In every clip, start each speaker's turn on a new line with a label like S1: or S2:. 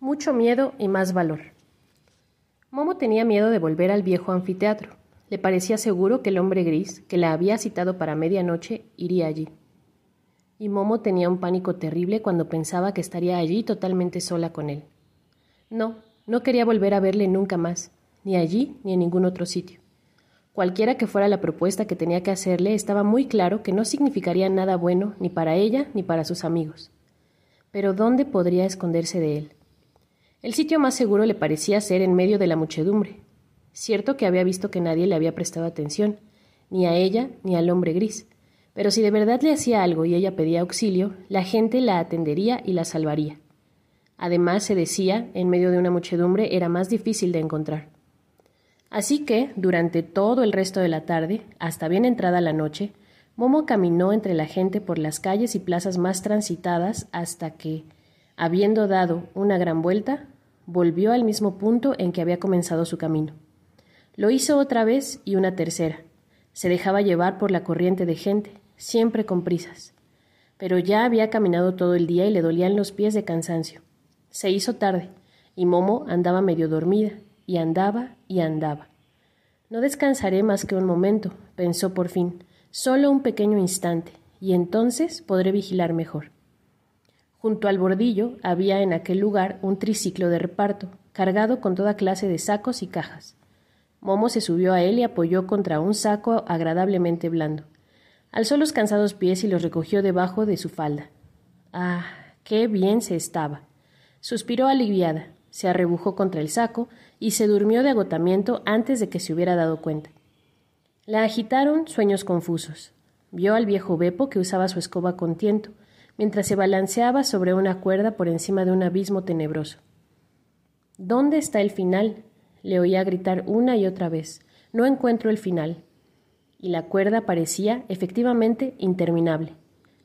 S1: Mucho miedo y más valor. Momo tenía miedo de volver al viejo anfiteatro. Le parecía seguro que el hombre gris, que la había citado para medianoche, iría allí. Y Momo tenía un pánico terrible cuando pensaba que estaría allí totalmente sola con él. No, no quería volver a verle nunca más, ni allí ni en ningún otro sitio. Cualquiera que fuera la propuesta que tenía que hacerle, estaba muy claro que no significaría nada bueno ni para ella ni para sus amigos. Pero ¿dónde podría esconderse de él? El sitio más seguro le parecía ser en medio de la muchedumbre. Cierto que había visto que nadie le había prestado atención, ni a ella ni al hombre gris, pero si de verdad le hacía algo y ella pedía auxilio, la gente la atendería y la salvaría. Además, se decía, en medio de una muchedumbre era más difícil de encontrar. Así que, durante todo el resto de la tarde, hasta bien entrada la noche, Momo caminó entre la gente por las calles y plazas más transitadas hasta que, Habiendo dado una gran vuelta, volvió al mismo punto en que había comenzado su camino. Lo hizo otra vez y una tercera. Se dejaba llevar por la corriente de gente, siempre con prisas. Pero ya había caminado todo el día y le dolían los pies de cansancio. Se hizo tarde, y Momo andaba medio dormida, y andaba y andaba. No descansaré más que un momento, pensó por fin, solo un pequeño instante, y entonces podré vigilar mejor. Junto al bordillo había en aquel lugar un triciclo de reparto, cargado con toda clase de sacos y cajas. Momo se subió a él y apoyó contra un saco agradablemente blando. Alzó los cansados pies y los recogió debajo de su falda. Ah, qué bien se estaba. Suspiró aliviada, se arrebujó contra el saco y se durmió de agotamiento antes de que se hubiera dado cuenta. La agitaron sueños confusos. Vio al viejo Bepo que usaba su escoba con tiento, mientras se balanceaba sobre una cuerda por encima de un abismo tenebroso. ¿Dónde está el final? le oía gritar una y otra vez. No encuentro el final. Y la cuerda parecía, efectivamente, interminable.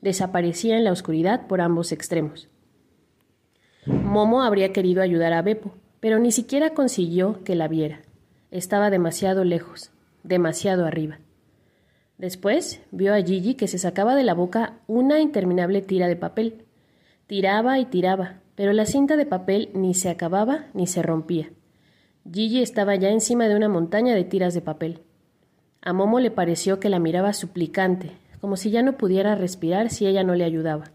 S1: Desaparecía en la oscuridad por ambos extremos. Momo habría querido ayudar a Beppo, pero ni siquiera consiguió que la viera. Estaba demasiado lejos, demasiado arriba. Después vio a Gigi que se sacaba de la boca una interminable tira de papel. Tiraba y tiraba, pero la cinta de papel ni se acababa ni se rompía. Gigi estaba ya encima de una montaña de tiras de papel. A Momo le pareció que la miraba suplicante, como si ya no pudiera respirar si ella no le ayudaba.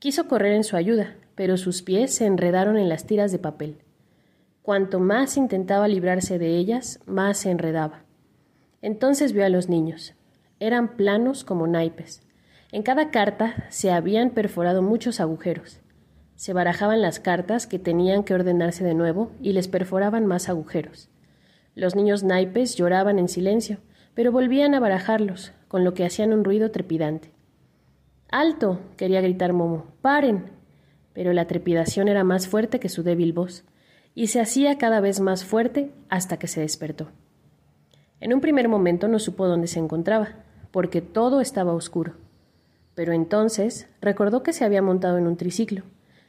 S1: Quiso correr en su ayuda, pero sus pies se enredaron en las tiras de papel. Cuanto más intentaba librarse de ellas, más se enredaba. Entonces vio a los niños. Eran planos como naipes. En cada carta se habían perforado muchos agujeros. Se barajaban las cartas que tenían que ordenarse de nuevo y les perforaban más agujeros. Los niños naipes lloraban en silencio, pero volvían a barajarlos, con lo que hacían un ruido trepidante. ¡Alto! quería gritar Momo. ¡Paren! Pero la trepidación era más fuerte que su débil voz, y se hacía cada vez más fuerte hasta que se despertó. En un primer momento no supo dónde se encontraba, porque todo estaba oscuro. Pero entonces recordó que se había montado en un triciclo,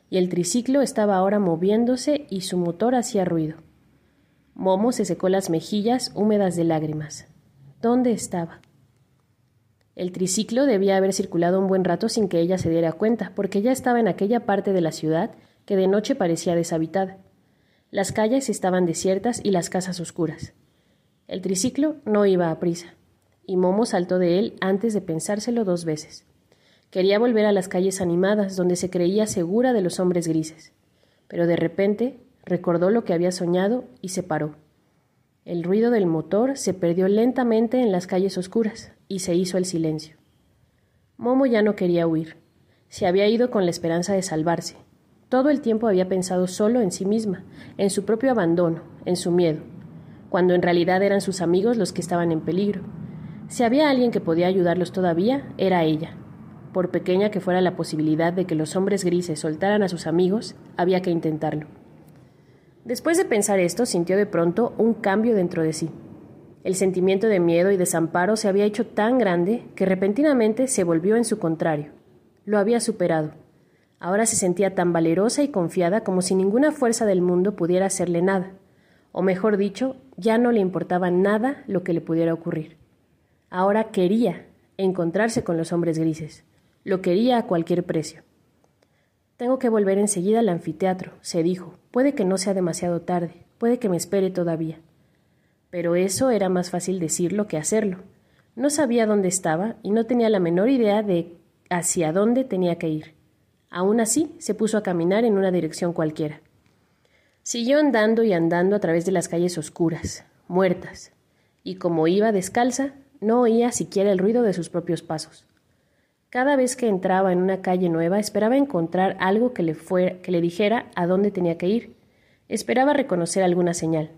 S1: y el triciclo estaba ahora moviéndose y su motor hacía ruido. Momo se secó las mejillas húmedas de lágrimas. ¿Dónde estaba? El triciclo debía haber circulado un buen rato sin que ella se diera cuenta, porque ya estaba en aquella parte de la ciudad que de noche parecía deshabitada. Las calles estaban desiertas y las casas oscuras. El triciclo no iba a prisa y Momo saltó de él antes de pensárselo dos veces. Quería volver a las calles animadas, donde se creía segura de los hombres grises. Pero de repente recordó lo que había soñado y se paró. El ruido del motor se perdió lentamente en las calles oscuras y se hizo el silencio. Momo ya no quería huir. Se había ido con la esperanza de salvarse. Todo el tiempo había pensado solo en sí misma, en su propio abandono, en su miedo, cuando en realidad eran sus amigos los que estaban en peligro si había alguien que podía ayudarlos todavía, era ella. Por pequeña que fuera la posibilidad de que los hombres grises soltaran a sus amigos, había que intentarlo. Después de pensar esto, sintió de pronto un cambio dentro de sí. El sentimiento de miedo y desamparo se había hecho tan grande que repentinamente se volvió en su contrario. Lo había superado. Ahora se sentía tan valerosa y confiada como si ninguna fuerza del mundo pudiera hacerle nada. O mejor dicho, ya no le importaba nada lo que le pudiera ocurrir. Ahora quería encontrarse con los hombres grises. Lo quería a cualquier precio. Tengo que volver enseguida al anfiteatro, se dijo. Puede que no sea demasiado tarde, puede que me espere todavía. Pero eso era más fácil decirlo que hacerlo. No sabía dónde estaba y no tenía la menor idea de hacia dónde tenía que ir. Aún así, se puso a caminar en una dirección cualquiera. Siguió andando y andando a través de las calles oscuras, muertas, y como iba descalza, no oía siquiera el ruido de sus propios pasos. Cada vez que entraba en una calle nueva esperaba encontrar algo que le, que le dijera a dónde tenía que ir. Esperaba reconocer alguna señal,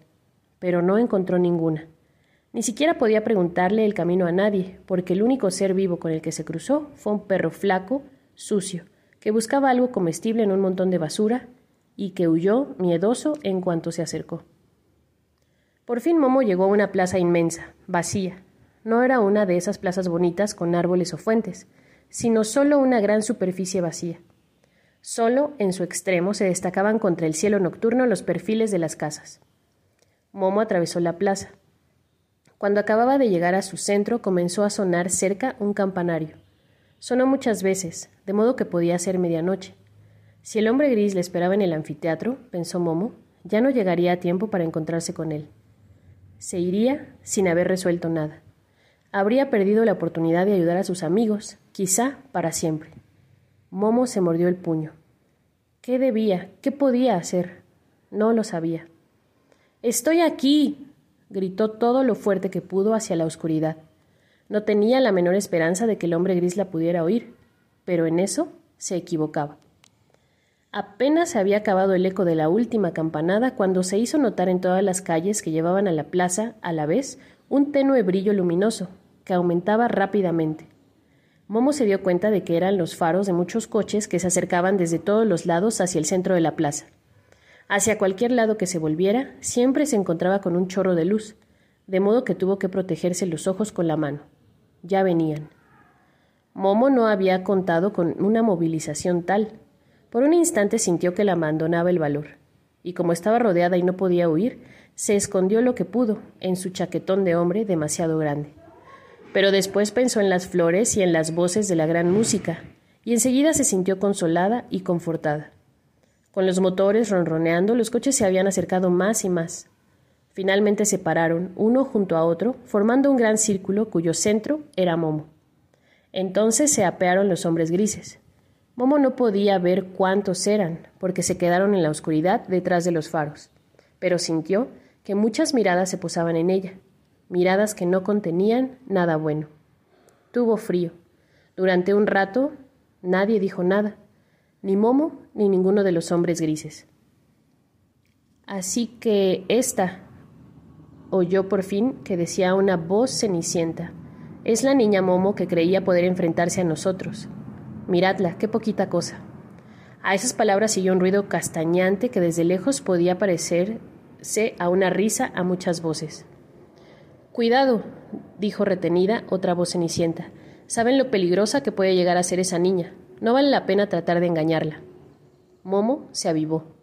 S1: pero no encontró ninguna. Ni siquiera podía preguntarle el camino a nadie, porque el único ser vivo con el que se cruzó fue un perro flaco, sucio, que buscaba algo comestible en un montón de basura y que huyó, miedoso, en cuanto se acercó. Por fin Momo llegó a una plaza inmensa, vacía. No era una de esas plazas bonitas con árboles o fuentes, sino solo una gran superficie vacía. Solo en su extremo se destacaban contra el cielo nocturno los perfiles de las casas. Momo atravesó la plaza. Cuando acababa de llegar a su centro comenzó a sonar cerca un campanario. Sonó muchas veces, de modo que podía ser medianoche. Si el hombre gris le esperaba en el anfiteatro, pensó Momo, ya no llegaría a tiempo para encontrarse con él. Se iría sin haber resuelto nada. Habría perdido la oportunidad de ayudar a sus amigos, quizá para siempre. Momo se mordió el puño. ¿Qué debía? ¿Qué podía hacer? No lo sabía. Estoy aquí. gritó todo lo fuerte que pudo hacia la oscuridad. No tenía la menor esperanza de que el hombre gris la pudiera oír, pero en eso se equivocaba. Apenas se había acabado el eco de la última campanada cuando se hizo notar en todas las calles que llevaban a la plaza, a la vez, un tenue brillo luminoso, que aumentaba rápidamente. Momo se dio cuenta de que eran los faros de muchos coches que se acercaban desde todos los lados hacia el centro de la plaza. Hacia cualquier lado que se volviera, siempre se encontraba con un chorro de luz, de modo que tuvo que protegerse los ojos con la mano. Ya venían. Momo no había contado con una movilización tal. Por un instante sintió que la abandonaba el valor, y como estaba rodeada y no podía huir, se escondió lo que pudo en su chaquetón de hombre demasiado grande. Pero después pensó en las flores y en las voces de la gran música, y enseguida se sintió consolada y confortada. Con los motores ronroneando, los coches se habían acercado más y más. Finalmente se pararon, uno junto a otro, formando un gran círculo cuyo centro era Momo. Entonces se apearon los hombres grises. Momo no podía ver cuántos eran, porque se quedaron en la oscuridad detrás de los faros, pero sintió que muchas miradas se posaban en ella, miradas que no contenían nada bueno. Tuvo frío. Durante un rato nadie dijo nada, ni Momo ni ninguno de los hombres grises. Así que esta, oyó por fin que decía una voz cenicienta. Es la niña Momo que creía poder enfrentarse a nosotros. Miradla, qué poquita cosa. A esas palabras siguió un ruido castañante que desde lejos podía parecerse a una risa a muchas voces. Cuidado, dijo retenida otra voz cenicienta. Saben lo peligrosa que puede llegar a ser esa niña. No vale la pena tratar de engañarla. Momo se avivó.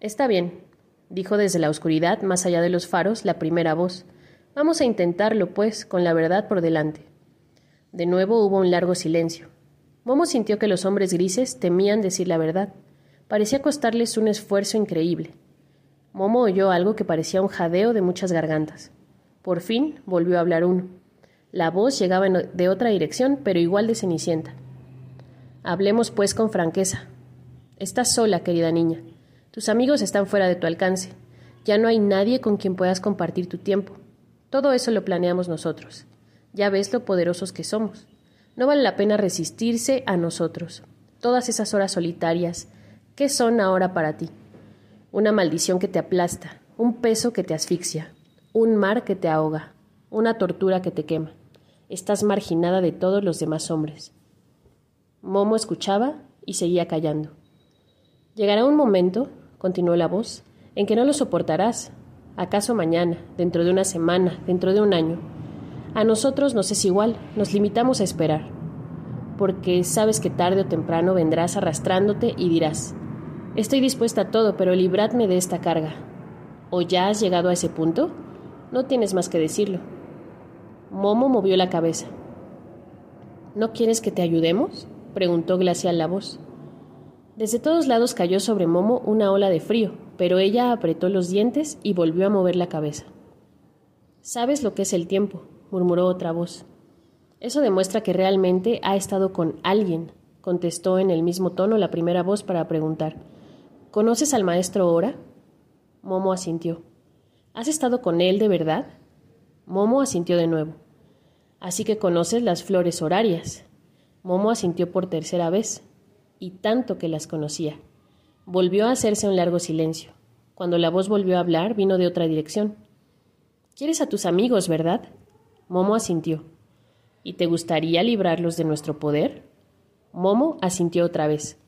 S1: Está bien, dijo desde la oscuridad, más allá de los faros, la primera voz. Vamos a intentarlo, pues, con la verdad por delante. De nuevo hubo un largo silencio. Momo sintió que los hombres grises temían decir la verdad. Parecía costarles un esfuerzo increíble. Momo oyó algo que parecía un jadeo de muchas gargantas. Por fin volvió a hablar uno. La voz llegaba de otra dirección, pero igual de cenicienta. Hablemos, pues, con franqueza. Estás sola, querida niña. Tus amigos están fuera de tu alcance. Ya no hay nadie con quien puedas compartir tu tiempo. Todo eso lo planeamos nosotros. Ya ves lo poderosos que somos. No vale la pena resistirse a nosotros. Todas esas horas solitarias, ¿qué son ahora para ti? Una maldición que te aplasta, un peso que te asfixia, un mar que te ahoga, una tortura que te quema. Estás marginada de todos los demás hombres. Momo escuchaba y seguía callando. Llegará un momento, continuó la voz, en que no lo soportarás. ¿Acaso mañana, dentro de una semana, dentro de un año? A nosotros nos es igual, nos limitamos a esperar, porque sabes que tarde o temprano vendrás arrastrándote y dirás, estoy dispuesta a todo, pero libradme de esta carga. ¿O ya has llegado a ese punto? No tienes más que decirlo. Momo movió la cabeza. ¿No quieres que te ayudemos? preguntó glacial la voz. Desde todos lados cayó sobre Momo una ola de frío, pero ella apretó los dientes y volvió a mover la cabeza. Sabes lo que es el tiempo, murmuró otra voz. Eso demuestra que realmente ha estado con alguien, contestó en el mismo tono la primera voz para preguntar. ¿Conoces al maestro Ora? Momo asintió. ¿Has estado con él de verdad? Momo asintió de nuevo. Así que conoces las flores horarias. Momo asintió por tercera vez, y tanto que las conocía. Volvió a hacerse un largo silencio. Cuando la voz volvió a hablar, vino de otra dirección. ¿Quieres a tus amigos, verdad? Momo asintió. ¿Y te gustaría librarlos de nuestro poder? Momo asintió otra vez.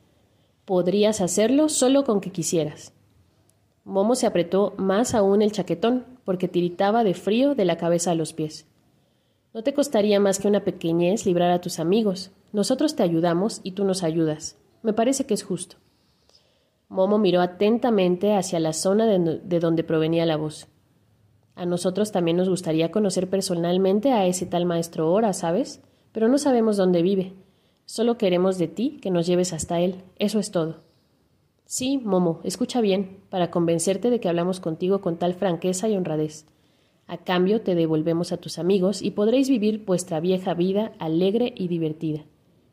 S1: Podrías hacerlo solo con que quisieras. Momo se apretó más aún el chaquetón, porque tiritaba de frío de la cabeza a los pies. No te costaría más que una pequeñez librar a tus amigos. Nosotros te ayudamos y tú nos ayudas. Me parece que es justo. Momo miró atentamente hacia la zona de, donde provenía la voz. A nosotros también nos gustaría conocer personalmente a ese tal maestro Ora, ¿sabes? Pero no sabemos dónde vive. Solo queremos de ti que nos lleves hasta él. Eso es todo. Sí, Momo, escucha bien, para convencerte de que hablamos contigo con tal franqueza y honradez. A cambio te devolvemos a tus amigos y podréis vivir vuestra vieja vida alegre y divertida.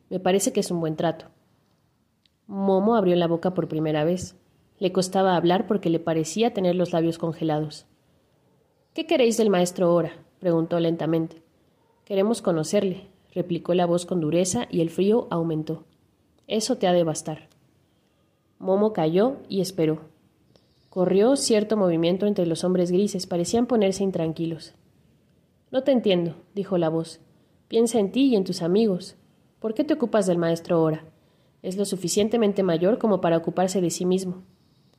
S1: Me parece que es un buen trato. Momo abrió la boca por primera vez. Le costaba hablar porque le parecía tener los labios congelados. ¿Qué queréis del maestro Ora? preguntó lentamente. Queremos conocerle, replicó la voz con dureza y el frío aumentó. Eso te ha de bastar. Momo calló y esperó. Corrió cierto movimiento entre los hombres grises, parecían ponerse intranquilos. No te entiendo, dijo la voz. Piensa en ti y en tus amigos. ¿Por qué te ocupas del maestro ahora? Es lo suficientemente mayor como para ocuparse de sí mismo.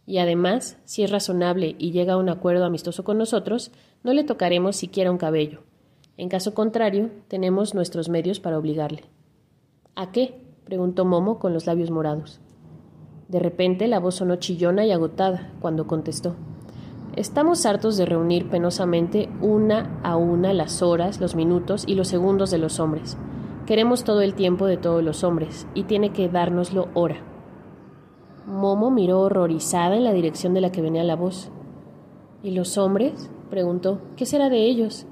S1: Y además, si es razonable y llega a un acuerdo amistoso con nosotros, no le tocaremos siquiera un cabello. En caso contrario, tenemos nuestros medios para obligarle. ¿A qué? preguntó Momo con los labios morados. De repente la voz sonó chillona y agotada cuando contestó. Estamos hartos de reunir penosamente una a una las horas, los minutos y los segundos de los hombres. Queremos todo el tiempo de todos los hombres, y tiene que dárnoslo hora. Momo miró horrorizada en la dirección de la que venía la voz. ¿Y los hombres? preguntó. ¿Qué será de ellos?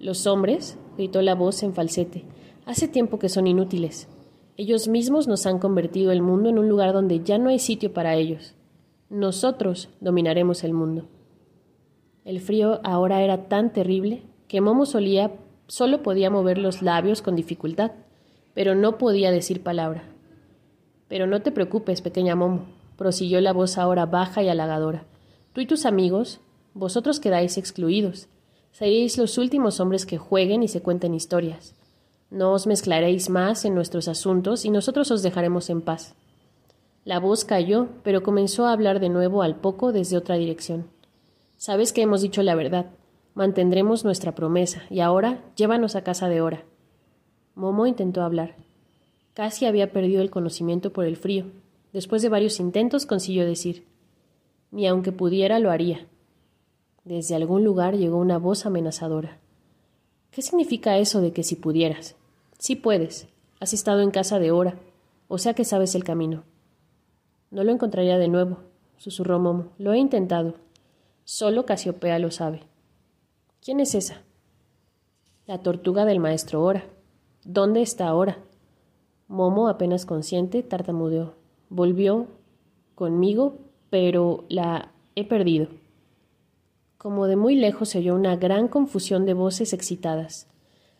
S1: Los hombres, gritó la voz en falsete, hace tiempo que son inútiles. Ellos mismos nos han convertido el mundo en un lugar donde ya no hay sitio para ellos. Nosotros dominaremos el mundo. El frío ahora era tan terrible que Momo solía, solo podía mover los labios con dificultad, pero no podía decir palabra. Pero no te preocupes, pequeña Momo, prosiguió la voz ahora baja y halagadora. Tú y tus amigos, vosotros quedáis excluidos. Seréis los últimos hombres que jueguen y se cuenten historias. No os mezclaréis más en nuestros asuntos y nosotros os dejaremos en paz. La voz cayó, pero comenzó a hablar de nuevo al poco desde otra dirección. Sabes que hemos dicho la verdad. Mantendremos nuestra promesa, y ahora llévanos a casa de Hora. Momo intentó hablar. Casi había perdido el conocimiento por el frío. Después de varios intentos consiguió decir Ni aunque pudiera lo haría. Desde algún lugar llegó una voz amenazadora. ¿Qué significa eso de que si pudieras? Sí puedes. Has estado en casa de hora, o sea que sabes el camino. No lo encontraría de nuevo, susurró Momo. Lo he intentado. Solo Casiopea lo sabe. ¿Quién es esa? La tortuga del maestro Ora. ¿Dónde está ahora? Momo, apenas consciente, tartamudeó. Volvió conmigo, pero la he perdido. Como de muy lejos se oyó una gran confusión de voces excitadas.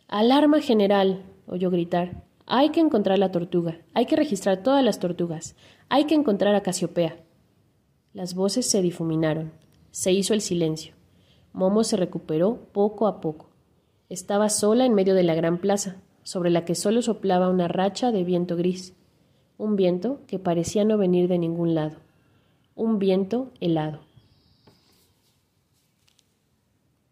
S1: Alarma general oyó gritar. Hay que encontrar la tortuga, hay que registrar todas las tortugas, hay que encontrar a Casiopea. Las voces se difuminaron, se hizo el silencio. Momo se recuperó poco a poco. Estaba sola en medio de la gran plaza, sobre la que solo soplaba una racha de viento gris, un viento que parecía no venir de ningún lado, un viento helado.